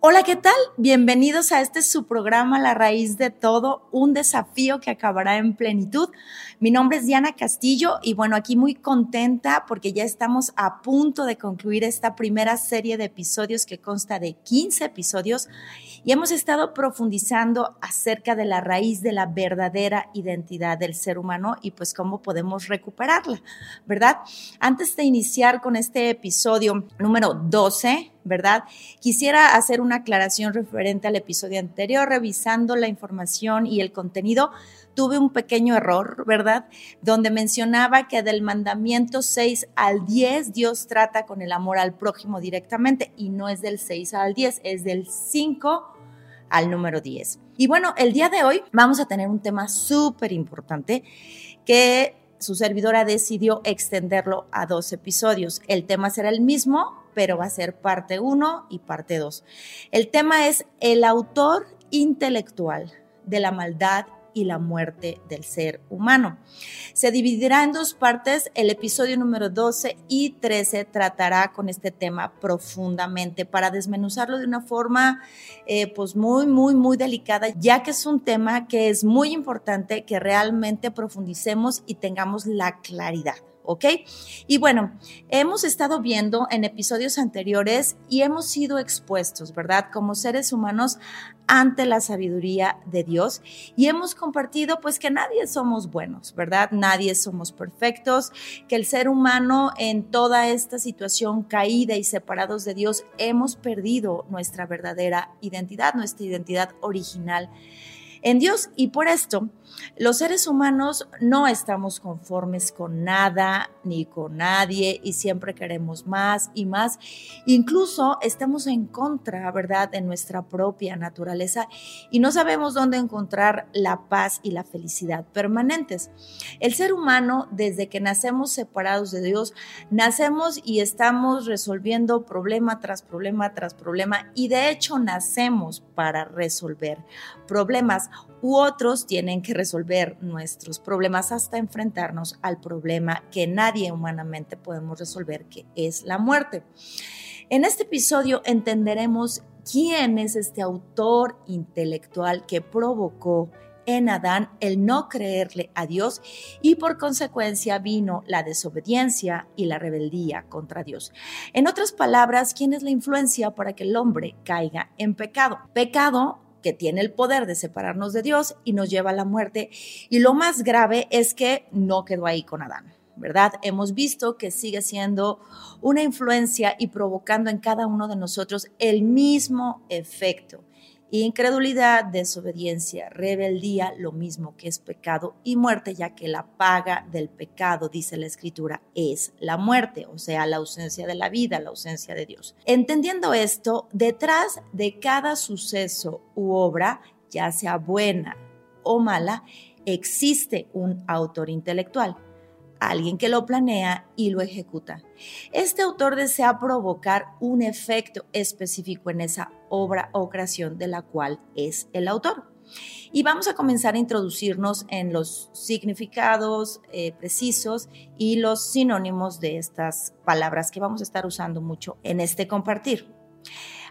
Hola, ¿qué tal? Bienvenidos a este su programa La raíz de todo, un desafío que acabará en plenitud. Mi nombre es Diana Castillo y bueno, aquí muy contenta porque ya estamos a punto de concluir esta primera serie de episodios que consta de 15 episodios y hemos estado profundizando acerca de la raíz de la verdadera identidad del ser humano y pues cómo podemos recuperarla, ¿verdad? Antes de iniciar con este episodio número 12, ¿verdad? Quisiera hacer una aclaración referente al episodio anterior, revisando la información y el contenido. Tuve un pequeño error, ¿verdad? Donde mencionaba que del mandamiento 6 al 10 Dios trata con el amor al prójimo directamente y no es del 6 al 10, es del 5 al número 10. Y bueno, el día de hoy vamos a tener un tema súper importante que su servidora decidió extenderlo a dos episodios. El tema será el mismo, pero va a ser parte 1 y parte 2. El tema es el autor intelectual de la maldad y la muerte del ser humano. Se dividirá en dos partes. El episodio número 12 y 13 tratará con este tema profundamente para desmenuzarlo de una forma eh, pues muy, muy, muy delicada, ya que es un tema que es muy importante que realmente profundicemos y tengamos la claridad. ¿Ok? Y bueno, hemos estado viendo en episodios anteriores y hemos sido expuestos, ¿verdad? Como seres humanos ante la sabiduría de Dios y hemos compartido pues que nadie somos buenos, ¿verdad? Nadie somos perfectos, que el ser humano en toda esta situación caída y separados de Dios hemos perdido nuestra verdadera identidad, nuestra identidad original en Dios. Y por esto, los seres humanos no estamos conformes con nada ni con nadie y siempre queremos más y más. Incluso estamos en contra, ¿verdad?, de nuestra propia naturaleza y no sabemos dónde encontrar la paz y la felicidad permanentes. El ser humano, desde que nacemos separados de Dios, nacemos y estamos resolviendo problema tras problema tras problema y de hecho nacemos para resolver problemas u otros tienen que resolver nuestros problemas hasta enfrentarnos al problema que nadie humanamente podemos resolver, que es la muerte. En este episodio entenderemos quién es este autor intelectual que provocó en Adán el no creerle a Dios y por consecuencia vino la desobediencia y la rebeldía contra Dios. En otras palabras, ¿quién es la influencia para que el hombre caiga en pecado? Pecado que tiene el poder de separarnos de Dios y nos lleva a la muerte. Y lo más grave es que no quedó ahí con Adán, ¿verdad? Hemos visto que sigue siendo una influencia y provocando en cada uno de nosotros el mismo efecto incredulidad, desobediencia, rebeldía, lo mismo que es pecado y muerte, ya que la paga del pecado, dice la escritura, es la muerte, o sea, la ausencia de la vida, la ausencia de Dios. Entendiendo esto, detrás de cada suceso u obra, ya sea buena o mala, existe un autor intelectual alguien que lo planea y lo ejecuta. Este autor desea provocar un efecto específico en esa obra o creación de la cual es el autor. Y vamos a comenzar a introducirnos en los significados eh, precisos y los sinónimos de estas palabras que vamos a estar usando mucho en este compartir.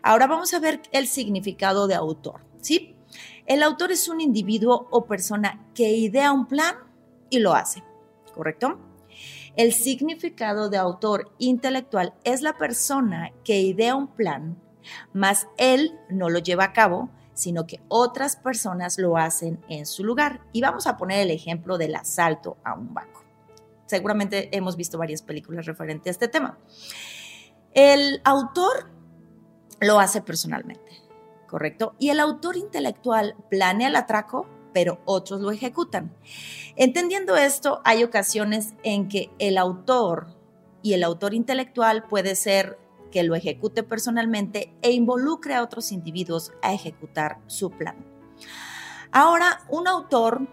Ahora vamos a ver el significado de autor, ¿sí? El autor es un individuo o persona que idea un plan y lo hace. ¿Correcto? El significado de autor intelectual es la persona que idea un plan, mas él no lo lleva a cabo, sino que otras personas lo hacen en su lugar. Y vamos a poner el ejemplo del asalto a un banco. Seguramente hemos visto varias películas referentes a este tema. El autor lo hace personalmente, ¿correcto? Y el autor intelectual planea el atraco, pero otros lo ejecutan. Entendiendo esto, hay ocasiones en que el autor y el autor intelectual puede ser que lo ejecute personalmente e involucre a otros individuos a ejecutar su plan. Ahora, un autor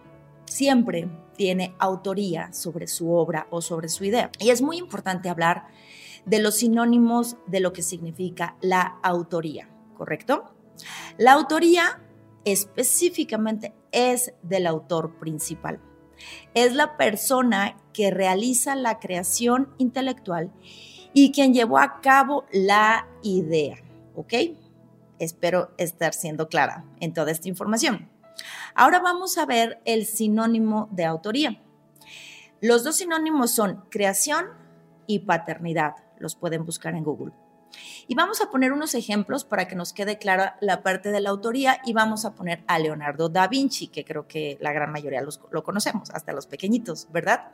siempre tiene autoría sobre su obra o sobre su idea. Y es muy importante hablar de los sinónimos de lo que significa la autoría, ¿correcto? La autoría específicamente es del autor principal. Es la persona que realiza la creación intelectual y quien llevó a cabo la idea, ¿ok? Espero estar siendo clara en toda esta información. Ahora vamos a ver el sinónimo de autoría. Los dos sinónimos son creación y paternidad. Los pueden buscar en Google. Y vamos a poner unos ejemplos para que nos quede clara la parte de la autoría y vamos a poner a Leonardo da Vinci, que creo que la gran mayoría lo conocemos, hasta los pequeñitos, ¿verdad?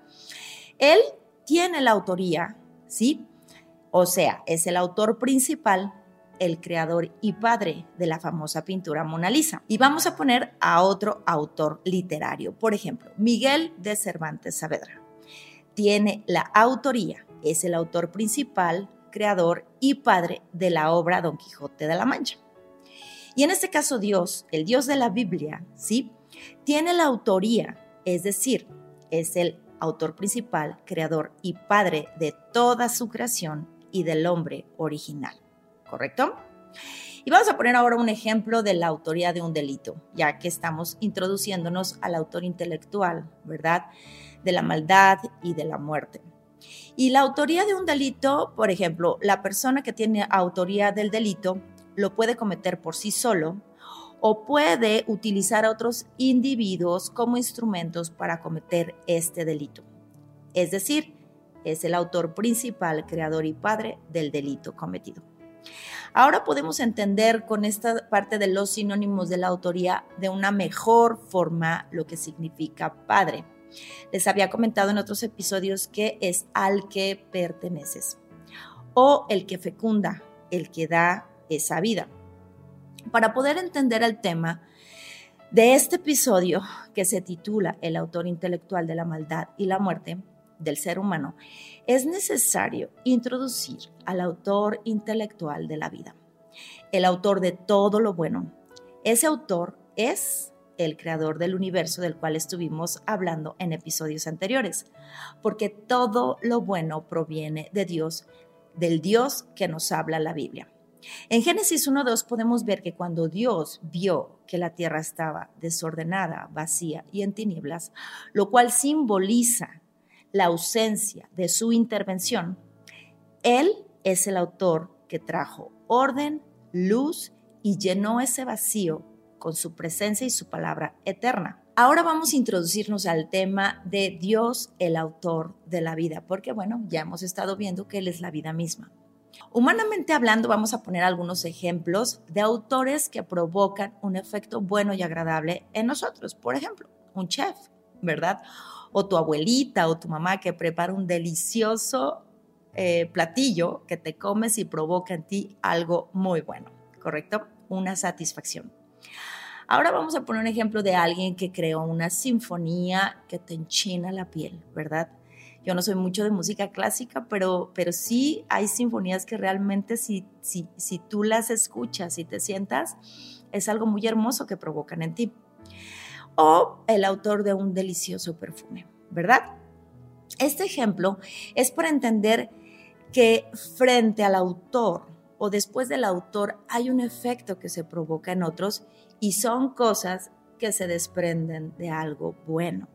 Él tiene la autoría, ¿sí? O sea, es el autor principal, el creador y padre de la famosa pintura Mona Lisa. Y vamos a poner a otro autor literario, por ejemplo, Miguel de Cervantes Saavedra. Tiene la autoría, es el autor principal, creador y padre de la obra Don Quijote de la Mancha. Y en este caso Dios, el Dios de la Biblia, ¿sí? Tiene la autoría, es decir, es el autor principal, creador y padre de toda su creación y del hombre original. ¿Correcto? Y vamos a poner ahora un ejemplo de la autoría de un delito, ya que estamos introduciéndonos al autor intelectual, ¿verdad? De la maldad y de la muerte. Y la autoría de un delito, por ejemplo, la persona que tiene autoría del delito lo puede cometer por sí solo o puede utilizar a otros individuos como instrumentos para cometer este delito. Es decir, es el autor principal, creador y padre del delito cometido. Ahora podemos entender con esta parte de los sinónimos de la autoría de una mejor forma lo que significa padre. Les había comentado en otros episodios que es al que perteneces o el que fecunda, el que da esa vida. Para poder entender el tema de este episodio que se titula El autor intelectual de la maldad y la muerte del ser humano, es necesario introducir al autor intelectual de la vida, el autor de todo lo bueno. Ese autor es el creador del universo del cual estuvimos hablando en episodios anteriores, porque todo lo bueno proviene de Dios, del Dios que nos habla la Biblia. En Génesis 1.2 podemos ver que cuando Dios vio que la tierra estaba desordenada, vacía y en tinieblas, lo cual simboliza la ausencia de su intervención, Él es el autor que trajo orden, luz y llenó ese vacío con su presencia y su palabra eterna. Ahora vamos a introducirnos al tema de Dios, el autor de la vida, porque bueno, ya hemos estado viendo que Él es la vida misma. Humanamente hablando, vamos a poner algunos ejemplos de autores que provocan un efecto bueno y agradable en nosotros. Por ejemplo, un chef, ¿verdad? O tu abuelita o tu mamá que prepara un delicioso eh, platillo que te comes y provoca en ti algo muy bueno, ¿correcto? Una satisfacción. Ahora vamos a poner un ejemplo de alguien que creó una sinfonía que te enchina la piel, ¿verdad? Yo no soy mucho de música clásica, pero, pero sí hay sinfonías que realmente si, si, si tú las escuchas y te sientas, es algo muy hermoso que provocan en ti. O el autor de un delicioso perfume, ¿verdad? Este ejemplo es para entender que frente al autor o después del autor hay un efecto que se provoca en otros y son cosas que se desprenden de algo bueno.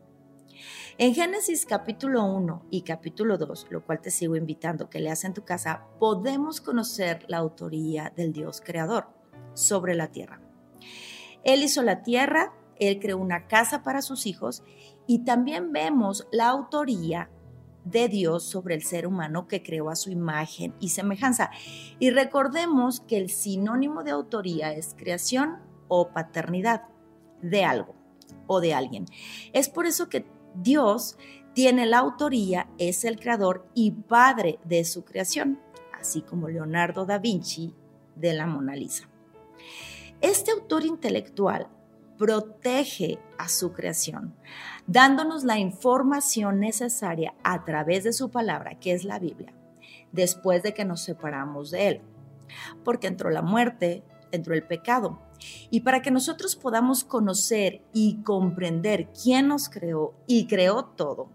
En Génesis capítulo 1 y capítulo 2, lo cual te sigo invitando que leas en tu casa, podemos conocer la autoría del Dios creador sobre la tierra. Él hizo la tierra, él creó una casa para sus hijos y también vemos la autoría de Dios sobre el ser humano que creó a su imagen y semejanza. Y recordemos que el sinónimo de autoría es creación o paternidad de algo o de alguien. Es por eso que Dios tiene la autoría, es el creador y padre de su creación, así como Leonardo da Vinci de la Mona Lisa. Este autor intelectual protege a su creación, dándonos la información necesaria a través de su palabra, que es la Biblia, después de que nos separamos de él. Porque entró la muerte, entró el pecado. Y para que nosotros podamos conocer y comprender quién nos creó y creó todo,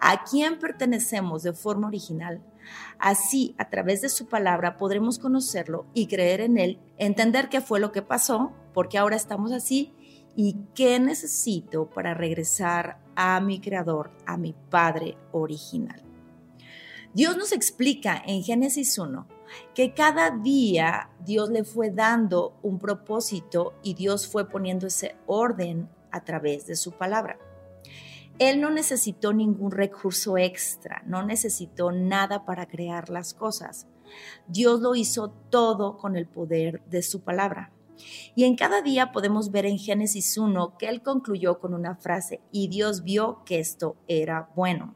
a quién pertenecemos de forma original, así a través de su palabra podremos conocerlo y creer en él, entender qué fue lo que pasó, porque ahora estamos así y qué necesito para regresar a mi creador, a mi Padre original. Dios nos explica en Génesis 1 que cada día Dios le fue dando un propósito y Dios fue poniendo ese orden a través de su palabra. Él no necesitó ningún recurso extra, no necesitó nada para crear las cosas. Dios lo hizo todo con el poder de su palabra. Y en cada día podemos ver en Génesis 1 que Él concluyó con una frase, y Dios vio que esto era bueno.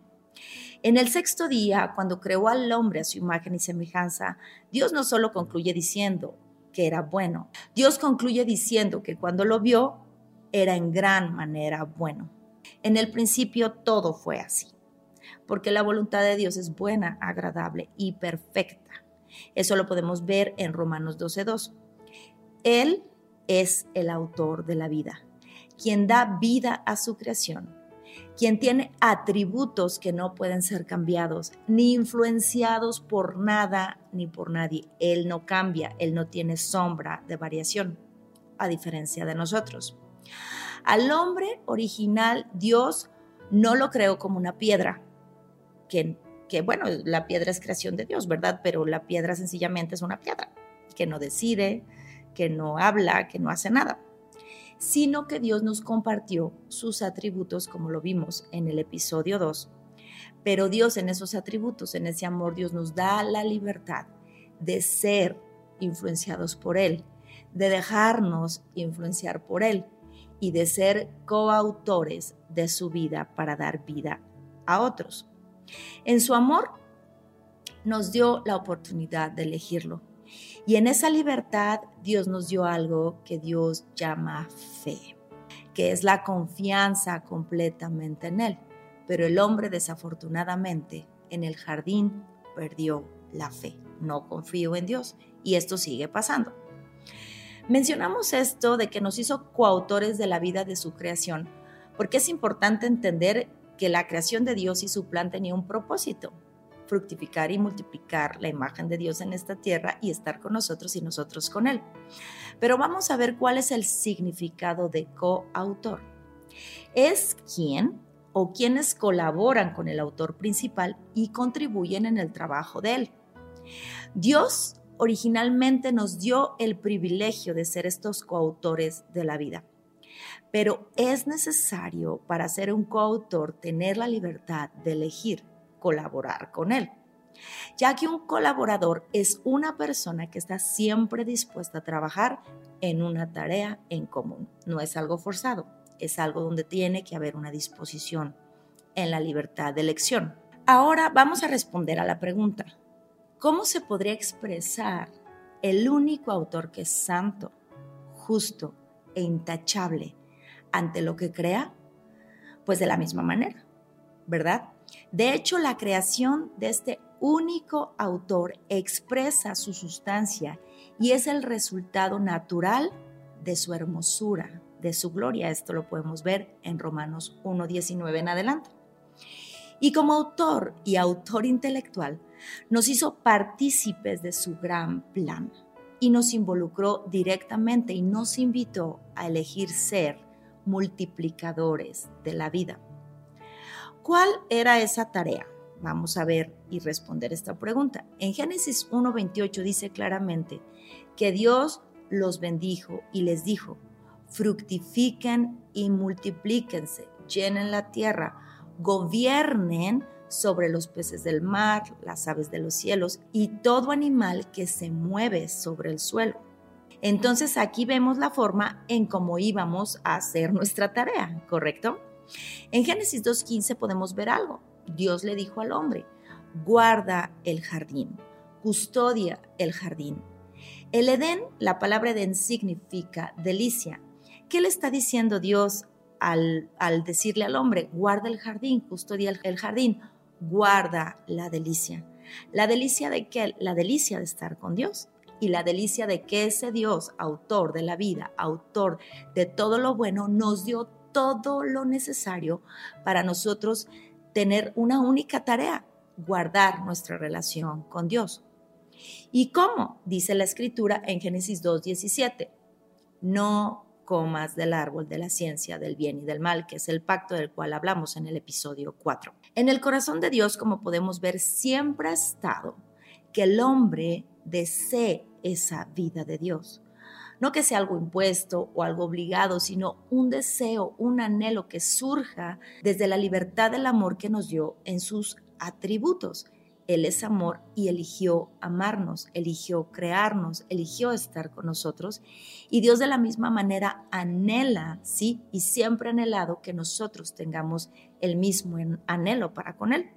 En el sexto día, cuando creó al hombre a su imagen y semejanza, Dios no solo concluye diciendo que era bueno, Dios concluye diciendo que cuando lo vio, era en gran manera bueno. En el principio todo fue así, porque la voluntad de Dios es buena, agradable y perfecta. Eso lo podemos ver en Romanos 12.2. Él es el autor de la vida, quien da vida a su creación quien tiene atributos que no pueden ser cambiados, ni influenciados por nada ni por nadie. Él no cambia, él no tiene sombra de variación, a diferencia de nosotros. Al hombre original, Dios no lo creó como una piedra, que, bueno, la piedra es creación de Dios, ¿verdad? Pero la piedra sencillamente es una piedra, que no decide, que no habla, que no hace nada sino que Dios nos compartió sus atributos como lo vimos en el episodio 2. Pero Dios en esos atributos, en ese amor, Dios nos da la libertad de ser influenciados por Él, de dejarnos influenciar por Él y de ser coautores de su vida para dar vida a otros. En su amor nos dio la oportunidad de elegirlo y en esa libertad Dios nos dio algo que Dios llama fe, que es la confianza completamente en Él. Pero el hombre desafortunadamente en el jardín perdió la fe, no confío en Dios y esto sigue pasando. Mencionamos esto de que nos hizo coautores de la vida de su creación, porque es importante entender que la creación de Dios y su plan tenía un propósito, fructificar y multiplicar la imagen de Dios en esta tierra y estar con nosotros y nosotros con Él. Pero vamos a ver cuál es el significado de coautor. Es quien o quienes colaboran con el autor principal y contribuyen en el trabajo de él. Dios originalmente nos dio el privilegio de ser estos coautores de la vida. Pero es necesario para ser un coautor tener la libertad de elegir colaborar con él, ya que un colaborador es una persona que está siempre dispuesta a trabajar en una tarea en común. No es algo forzado, es algo donde tiene que haber una disposición en la libertad de elección. Ahora vamos a responder a la pregunta, ¿cómo se podría expresar el único autor que es santo, justo e intachable ante lo que crea? Pues de la misma manera, ¿verdad? De hecho, la creación de este único autor expresa su sustancia y es el resultado natural de su hermosura, de su gloria. Esto lo podemos ver en Romanos 1.19 en adelante. Y como autor y autor intelectual, nos hizo partícipes de su gran plan y nos involucró directamente y nos invitó a elegir ser multiplicadores de la vida. ¿Cuál era esa tarea? Vamos a ver y responder esta pregunta. En Génesis 1.28 dice claramente que Dios los bendijo y les dijo, fructifiquen y multiplíquense, llenen la tierra, gobiernen sobre los peces del mar, las aves de los cielos y todo animal que se mueve sobre el suelo. Entonces aquí vemos la forma en cómo íbamos a hacer nuestra tarea, ¿correcto? En Génesis 2.15 podemos ver algo. Dios le dijo al hombre, guarda el jardín, custodia el jardín. El Edén, la palabra Edén significa delicia. ¿Qué le está diciendo Dios al, al decirle al hombre, guarda el jardín, custodia el, jardín, guarda la delicia? ¿La delicia de qué? La delicia de estar con Dios y la delicia de que ese Dios, autor de la vida, autor de todo lo bueno, nos dio todo lo necesario para nosotros tener una única tarea, guardar nuestra relación con Dios. ¿Y cómo? Dice la escritura en Génesis 2.17. No comas del árbol de la ciencia del bien y del mal, que es el pacto del cual hablamos en el episodio 4. En el corazón de Dios, como podemos ver, siempre ha estado que el hombre desee esa vida de Dios. No que sea algo impuesto o algo obligado, sino un deseo, un anhelo que surja desde la libertad del amor que nos dio en sus atributos. Él es amor y eligió amarnos, eligió crearnos, eligió estar con nosotros. Y Dios de la misma manera anhela, sí, y siempre ha anhelado que nosotros tengamos el mismo anhelo para con Él.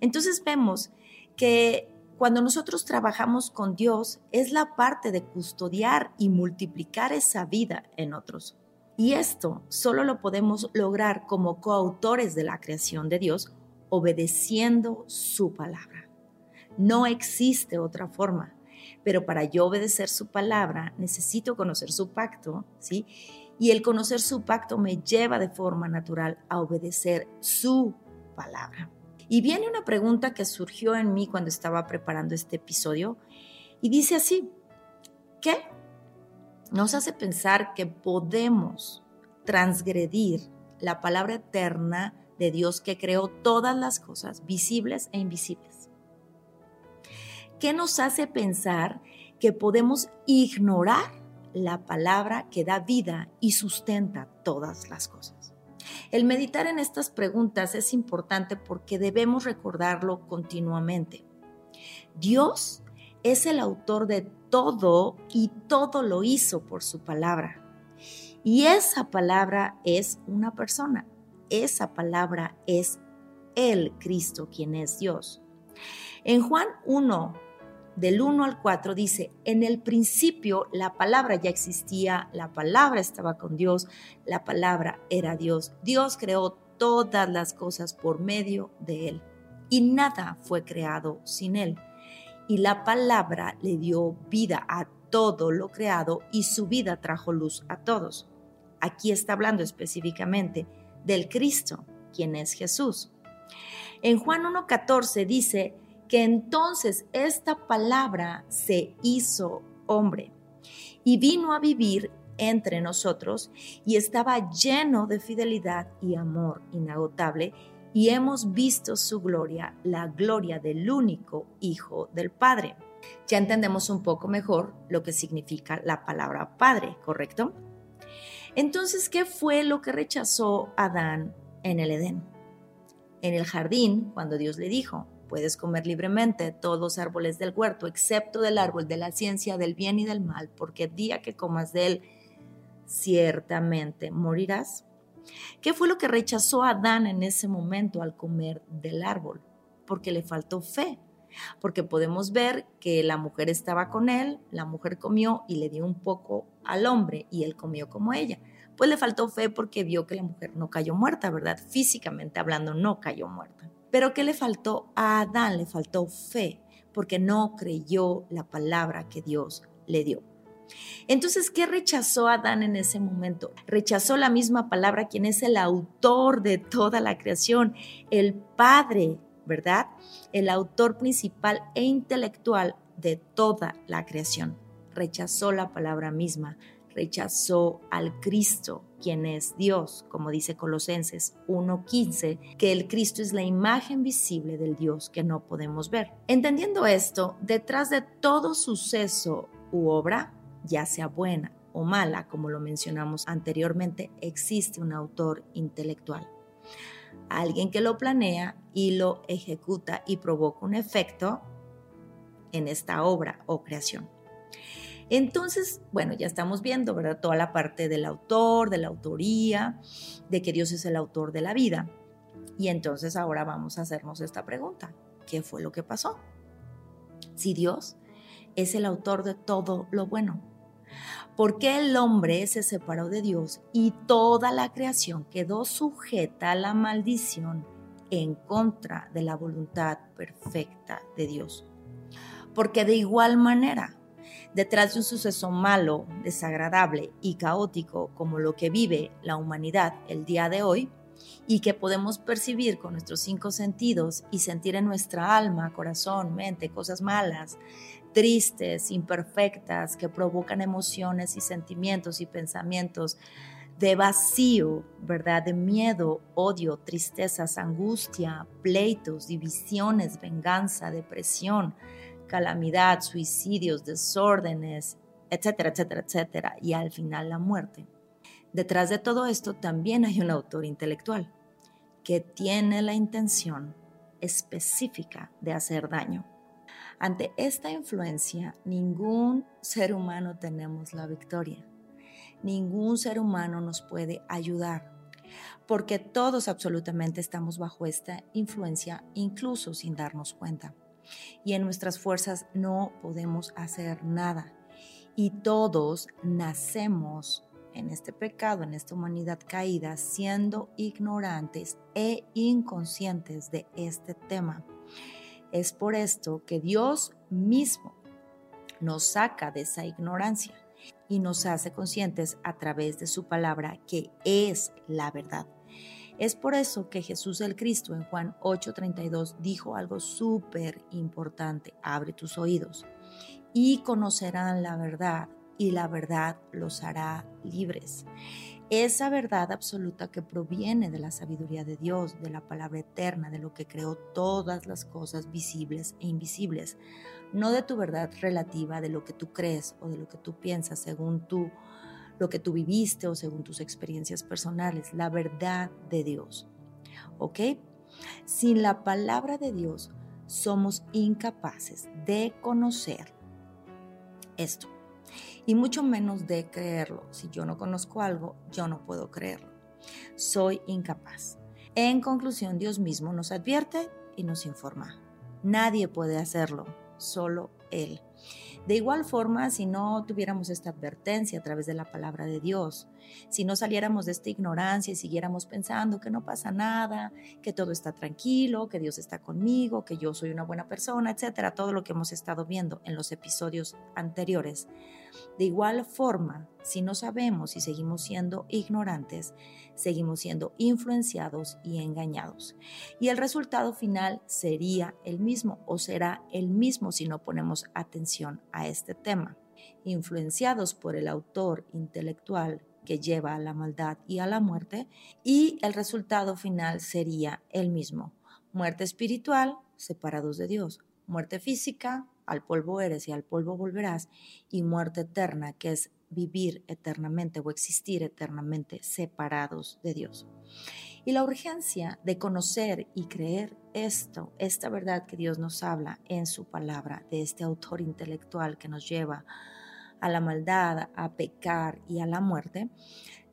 Entonces vemos que cuando nosotros trabajamos con Dios es la parte de custodiar y multiplicar esa vida en otros. Y esto solo lo podemos lograr como coautores de la creación de Dios obedeciendo su palabra. No existe otra forma, pero para yo obedecer su palabra necesito conocer su pacto, ¿sí? Y el conocer su pacto me lleva de forma natural a obedecer su palabra. Y viene una pregunta que surgió en mí cuando estaba preparando este episodio y dice así, ¿qué nos hace pensar que podemos transgredir la palabra eterna de Dios que creó todas las cosas, visibles e invisibles. ¿Qué nos hace pensar que podemos ignorar la palabra que da vida y sustenta todas las cosas? El meditar en estas preguntas es importante porque debemos recordarlo continuamente. Dios es el autor de todo y todo lo hizo por su palabra. Y esa palabra es una persona, esa palabra es el Cristo, quien es Dios. En Juan 1, del 1 al 4 dice, en el principio la palabra ya existía, la palabra estaba con Dios, la palabra era Dios. Dios creó todas las cosas por medio de Él y nada fue creado sin Él. Y la palabra le dio vida a todo lo creado y su vida trajo luz a todos. Aquí está hablando específicamente del Cristo, quien es Jesús. En Juan 1.14 dice que entonces esta palabra se hizo hombre y vino a vivir entre nosotros y estaba lleno de fidelidad y amor inagotable y hemos visto su gloria, la gloria del único Hijo del Padre. Ya entendemos un poco mejor lo que significa la palabra Padre, ¿correcto? Entonces, ¿qué fue lo que rechazó Adán en el Edén? En el jardín, cuando Dios le dijo, puedes comer libremente todos los árboles del huerto, excepto del árbol de la ciencia del bien y del mal, porque el día que comas de él, ciertamente morirás. ¿Qué fue lo que rechazó Adán en ese momento al comer del árbol? Porque le faltó fe porque podemos ver que la mujer estaba con él, la mujer comió y le dio un poco al hombre y él comió como ella. Pues le faltó fe porque vio que la mujer no cayó muerta, ¿verdad? Físicamente hablando, no cayó muerta. Pero ¿qué le faltó a Adán? Le faltó fe porque no creyó la palabra que Dios le dio. Entonces, ¿qué rechazó Adán en ese momento? Rechazó la misma palabra, quien es el autor de toda la creación, el Padre ¿verdad? El autor principal e intelectual de toda la creación. Rechazó la palabra misma, rechazó al Cristo, quien es Dios, como dice Colosenses 1.15, que el Cristo es la imagen visible del Dios que no podemos ver. Entendiendo esto, detrás de todo suceso u obra, ya sea buena o mala, como lo mencionamos anteriormente, existe un autor intelectual alguien que lo planea y lo ejecuta y provoca un efecto en esta obra o creación. Entonces, bueno, ya estamos viendo, ¿verdad? Toda la parte del autor, de la autoría, de que Dios es el autor de la vida. Y entonces ahora vamos a hacernos esta pregunta. ¿Qué fue lo que pasó? Si Dios es el autor de todo lo bueno, ¿Por qué el hombre se separó de Dios y toda la creación quedó sujeta a la maldición en contra de la voluntad perfecta de Dios? Porque de igual manera, detrás de un suceso malo, desagradable y caótico como lo que vive la humanidad el día de hoy, y que podemos percibir con nuestros cinco sentidos y sentir en nuestra alma, corazón, mente, cosas malas, tristes, imperfectas, que provocan emociones y sentimientos y pensamientos de vacío, ¿verdad? De miedo, odio, tristezas, angustia, pleitos, divisiones, venganza, depresión, calamidad, suicidios, desórdenes, etcétera, etcétera, etcétera, y al final la muerte. Detrás de todo esto también hay un autor intelectual que tiene la intención específica de hacer daño. Ante esta influencia, ningún ser humano tenemos la victoria. Ningún ser humano nos puede ayudar, porque todos absolutamente estamos bajo esta influencia, incluso sin darnos cuenta. Y en nuestras fuerzas no podemos hacer nada. Y todos nacemos en este pecado, en esta humanidad caída, siendo ignorantes e inconscientes de este tema. Es por esto que Dios mismo nos saca de esa ignorancia y nos hace conscientes a través de su palabra que es la verdad. Es por eso que Jesús el Cristo en Juan 8:32 dijo algo súper importante, abre tus oídos y conocerán la verdad y la verdad los hará libres. Esa verdad absoluta que proviene de la sabiduría de Dios, de la palabra eterna, de lo que creó todas las cosas visibles e invisibles, no de tu verdad relativa, de lo que tú crees o de lo que tú piensas según tú, lo que tú viviste o según tus experiencias personales, la verdad de Dios. ¿Ok? Sin la palabra de Dios somos incapaces de conocer esto y mucho menos de creerlo. Si yo no conozco algo, yo no puedo creerlo. Soy incapaz. En conclusión, Dios mismo nos advierte y nos informa. Nadie puede hacerlo, solo Él. De igual forma, si no tuviéramos esta advertencia a través de la palabra de Dios, si no saliéramos de esta ignorancia y siguiéramos pensando que no pasa nada, que todo está tranquilo, que Dios está conmigo, que yo soy una buena persona, etcétera, todo lo que hemos estado viendo en los episodios anteriores. De igual forma, si no sabemos y seguimos siendo ignorantes, seguimos siendo influenciados y engañados. Y el resultado final sería el mismo o será el mismo si no ponemos atención a este tema. Influenciados por el autor intelectual que lleva a la maldad y a la muerte, y el resultado final sería el mismo. Muerte espiritual, separados de Dios. Muerte física, al polvo eres y al polvo volverás, y muerte eterna, que es vivir eternamente o existir eternamente separados de Dios. Y la urgencia de conocer y creer esto, esta verdad que Dios nos habla en su palabra, de este autor intelectual que nos lleva a la maldad, a pecar y a la muerte,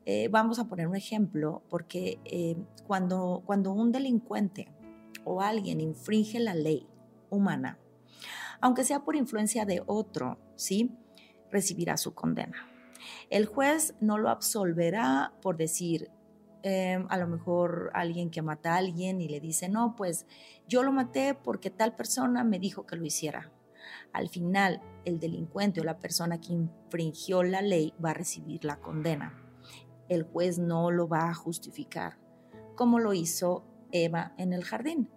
eh, vamos a poner un ejemplo, porque eh, cuando, cuando un delincuente o alguien infringe la ley humana, aunque sea por influencia de otro, ¿sí? Recibirá su condena. El juez no lo absolverá por decir, em, a lo mejor alguien que mata a alguien y le dice, no, pues yo lo maté porque tal persona me dijo que lo hiciera. Al final, el delincuente o la persona que infringió la ley va a recibir la condena. El juez no lo va a justificar, como lo hizo Eva en el jardín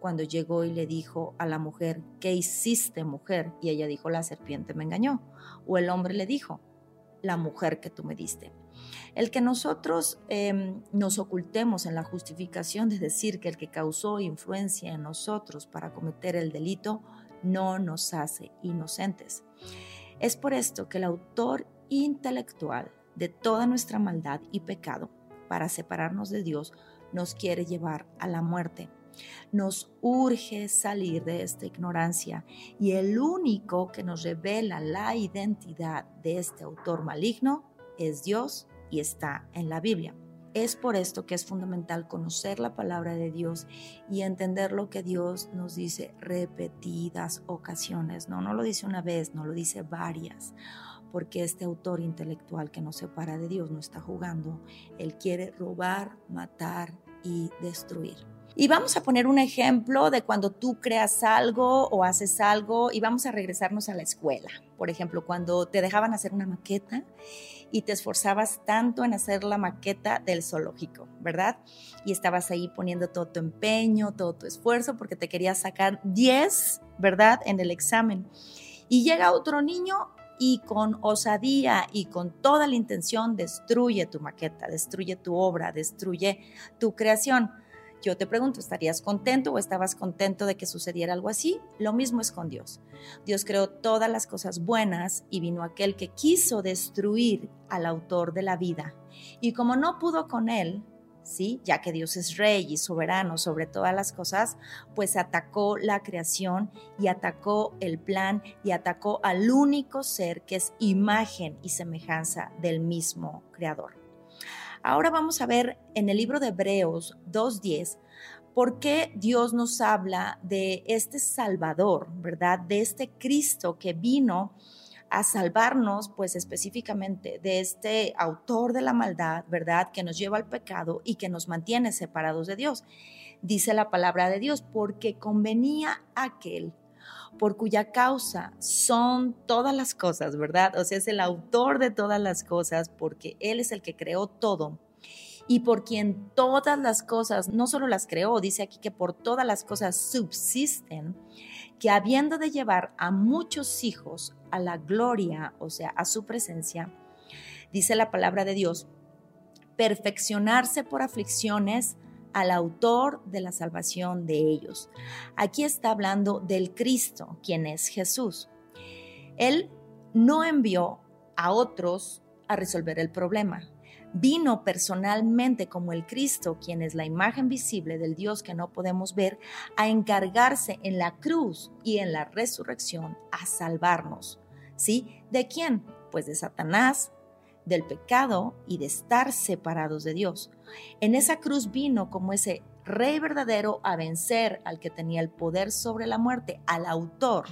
cuando llegó y le dijo a la mujer, ¿qué hiciste mujer? Y ella dijo, la serpiente me engañó. O el hombre le dijo, la mujer que tú me diste. El que nosotros em, nos ocultemos en la justificación de decir que el que causó influencia en nosotros para cometer el delito no nos hace inocentes. Es por esto que el autor intelectual de toda nuestra maldad y pecado para separarnos de Dios nos quiere llevar a la muerte nos urge salir de esta ignorancia y el único que nos revela la identidad de este autor maligno es Dios y está en la Biblia. Es por esto que es fundamental conocer la palabra de Dios y entender lo que Dios nos dice repetidas ocasiones. No, no lo dice una vez, no lo dice varias, porque este autor intelectual que nos separa de Dios no está jugando. Él quiere robar, matar y destruir. Y vamos a poner un ejemplo de cuando tú creas algo o haces algo y vamos a regresarnos a la escuela. Por ejemplo, cuando te dejaban hacer una maqueta y te esforzabas tanto en hacer la maqueta del zoológico, ¿verdad? Y estabas ahí poniendo todo tu empeño, todo tu esfuerzo porque te querías sacar 10, ¿verdad? En el examen. Y llega otro niño y con osadía y con toda la intención destruye tu maqueta, destruye tu obra, destruye tu creación. Yo te pregunto, ¿estarías contento o estabas contento de que sucediera algo así? Lo mismo es con Dios. Dios creó todas las cosas buenas y vino aquel que quiso destruir al autor de la vida. Y como no pudo con él, ¿sí? Ya que Dios es rey y soberano sobre todas las cosas, pues atacó la creación y atacó el plan y atacó al único ser que es imagen y semejanza del mismo creador. Ahora vamos a ver en el libro de Hebreos 2.10 por qué Dios nos habla de este Salvador, ¿verdad? De este Cristo que vino a salvarnos, pues específicamente de este autor de la maldad, ¿verdad? Que nos lleva al pecado y que nos mantiene separados de Dios. Dice la palabra de Dios, porque convenía aquel por cuya causa son todas las cosas, ¿verdad? O sea, es el autor de todas las cosas, porque Él es el que creó todo y por quien todas las cosas, no solo las creó, dice aquí que por todas las cosas subsisten, que habiendo de llevar a muchos hijos a la gloria, o sea, a su presencia, dice la palabra de Dios, perfeccionarse por aflicciones al autor de la salvación de ellos. Aquí está hablando del Cristo, quien es Jesús. Él no envió a otros a resolver el problema vino personalmente como el Cristo, quien es la imagen visible del Dios que no podemos ver, a encargarse en la cruz y en la resurrección a salvarnos. ¿Sí? ¿De quién? Pues de Satanás, del pecado y de estar separados de Dios. En esa cruz vino como ese rey verdadero a vencer al que tenía el poder sobre la muerte, al autor,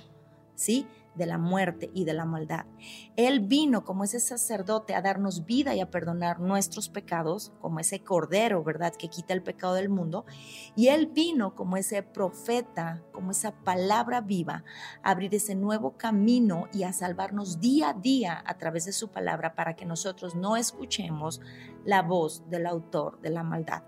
¿sí? De la muerte y de la maldad. Él vino como ese sacerdote a darnos vida y a perdonar nuestros pecados, como ese cordero, ¿verdad?, que quita el pecado del mundo. Y Él vino como ese profeta, como esa palabra viva, a abrir ese nuevo camino y a salvarnos día a día a través de su palabra para que nosotros no escuchemos la voz del autor de la maldad.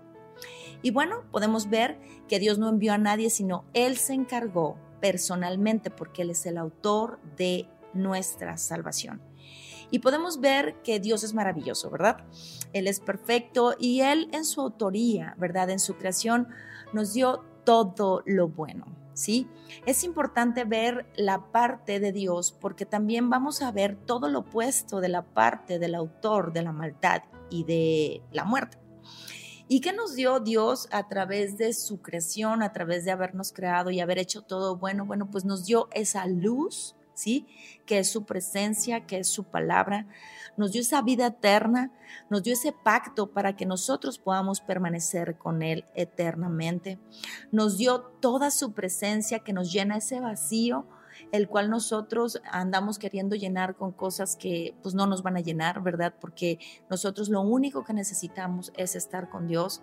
Y bueno, podemos ver que Dios no envió a nadie, sino Él se encargó personalmente porque Él es el autor de nuestra salvación. Y podemos ver que Dios es maravilloso, ¿verdad? Él es perfecto y Él en su autoría, ¿verdad? En su creación nos dio todo lo bueno, ¿sí? Es importante ver la parte de Dios porque también vamos a ver todo lo opuesto de la parte del autor de la maldad y de la muerte. ¿Y qué nos dio Dios a través de su creación, a través de habernos creado y haber hecho todo bueno? Bueno, pues nos dio esa luz, ¿sí? Que es su presencia, que es su palabra. Nos dio esa vida eterna, nos dio ese pacto para que nosotros podamos permanecer con Él eternamente. Nos dio toda su presencia que nos llena ese vacío el cual nosotros andamos queriendo llenar con cosas que pues no nos van a llenar, ¿verdad? Porque nosotros lo único que necesitamos es estar con Dios.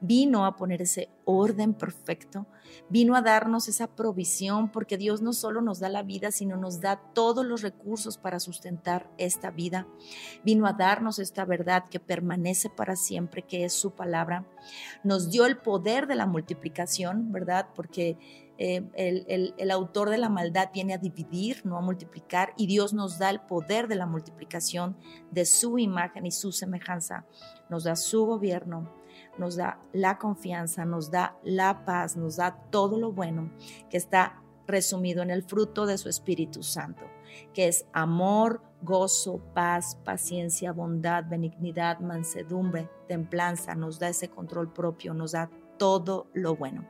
Vino a poner ese orden perfecto, vino a darnos esa provisión, porque Dios no solo nos da la vida, sino nos da todos los recursos para sustentar esta vida. Vino a darnos esta verdad que permanece para siempre, que es su palabra. Nos dio el poder de la multiplicación, ¿verdad? Porque eh, el, autor de la maldad viene a dividir, no a multiplicar, y Dios nos da el poder de la multiplicación de su imagen y su semejanza. Nos da su gobierno, nos da la confianza, nos da la paz, nos da todo lo bueno que está resumido en el fruto de su Espíritu Santo, que es amor, gozo, paz, paciencia, bondad, benignidad, mansedumbre, templanza, nos da ese control propio, nos da todo lo bueno.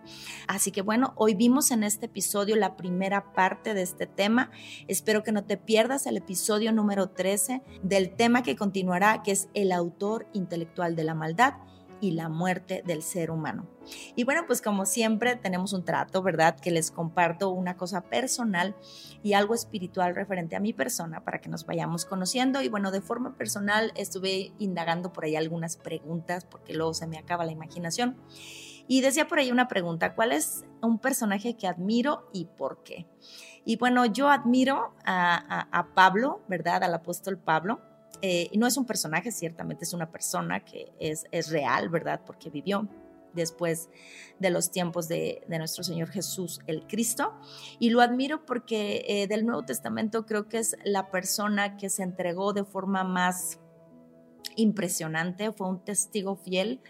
Así que bueno, hoy vimos en este episodio la primera parte de este tema. Espero que no te pierdas el episodio número 13 del tema que continuará, que es el autor intelectual de la maldad y la muerte del ser humano. Y bueno, pues como siempre tenemos un trato, ¿verdad? Que les comparto una cosa personal y algo espiritual referente a mi persona para que nos vayamos conociendo. Y bueno, de forma personal estuve indagando por ahí algunas preguntas porque luego se me acaba la imaginación. Y decía por ahí una pregunta, ¿cuál es un personaje que admiro y por qué? Y bueno, yo admiro a, Pablo, ¿verdad? Al apóstol Pablo. Eh, no es un personaje, ciertamente es una persona que es, es real, ¿verdad? Porque vivió. después de los tiempos de, nuestro Señor Jesús el Cristo. Y lo admiro porque eh, del Nuevo Testamento creo que es la persona que se entregó de forma más impresionante, fue un testigo fiel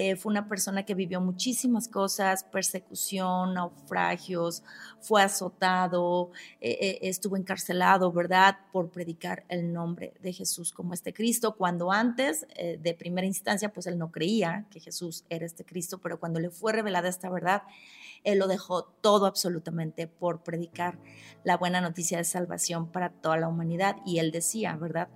eh, fue una persona que vivió muchísimas cosas, persecución, naufragios, fue azotado, eh, eh, estuvo encarcelado, ¿verdad? Por predicar el nombre de Jesús como este Cristo, cuando antes, de primera instancia, pues él no creía que Jesús era este Cristo, pero cuando le fue revelada esta verdad, él lo dejó todo absolutamente por predicar la buena noticia de salvación para toda la humanidad. Y él decía, ¿verdad?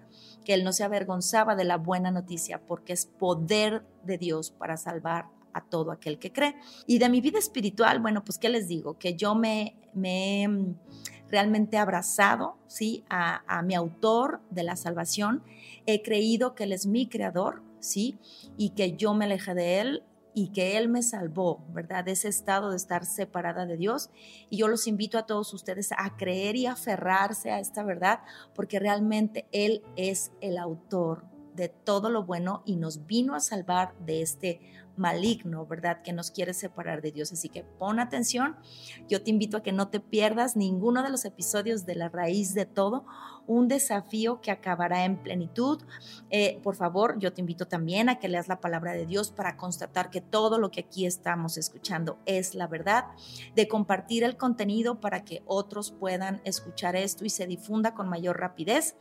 Que él no se avergonzaba de la buena noticia porque es poder de Dios para salvar a todo aquel que cree. Y de mi vida espiritual, bueno, pues qué les digo, que yo me, me he mm, realmente abrazado, ¿sí? A, a mi autor de la salvación, he creído que él es mi creador, ¿sí? Y que yo me alejé de él y que Él me salvó, ¿verdad? De ese estado de estar separada de Dios. Y yo los invito a todos ustedes a creer y aferrarse a esta verdad, porque realmente Él es el autor de todo lo bueno y nos vino a salvar de este maligno, ¿verdad? Que nos quiere separar de Dios. Así que pon atención. Yo te invito a que no te pierdas ninguno de los episodios de La Raíz de Todo, un desafío que acabará en plenitud. Eh, por favor, yo te invito también a que leas la palabra de Dios para constatar que todo lo que aquí estamos escuchando es la verdad, de compartir el contenido para que otros puedan escuchar esto y se difunda con mayor rapidez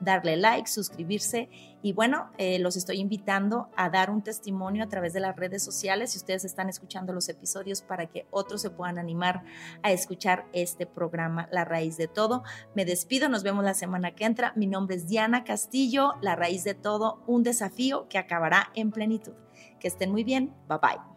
darle like, suscribirse y bueno, eh, los estoy invitando a dar un testimonio a través de las redes sociales si ustedes están escuchando los episodios para que otros se puedan animar a escuchar este programa La Raíz de Todo. Me despido, nos vemos la semana que entra. Mi nombre es Diana Castillo, La Raíz de Todo, un desafío que acabará en plenitud. Que estén muy bien, bye bye.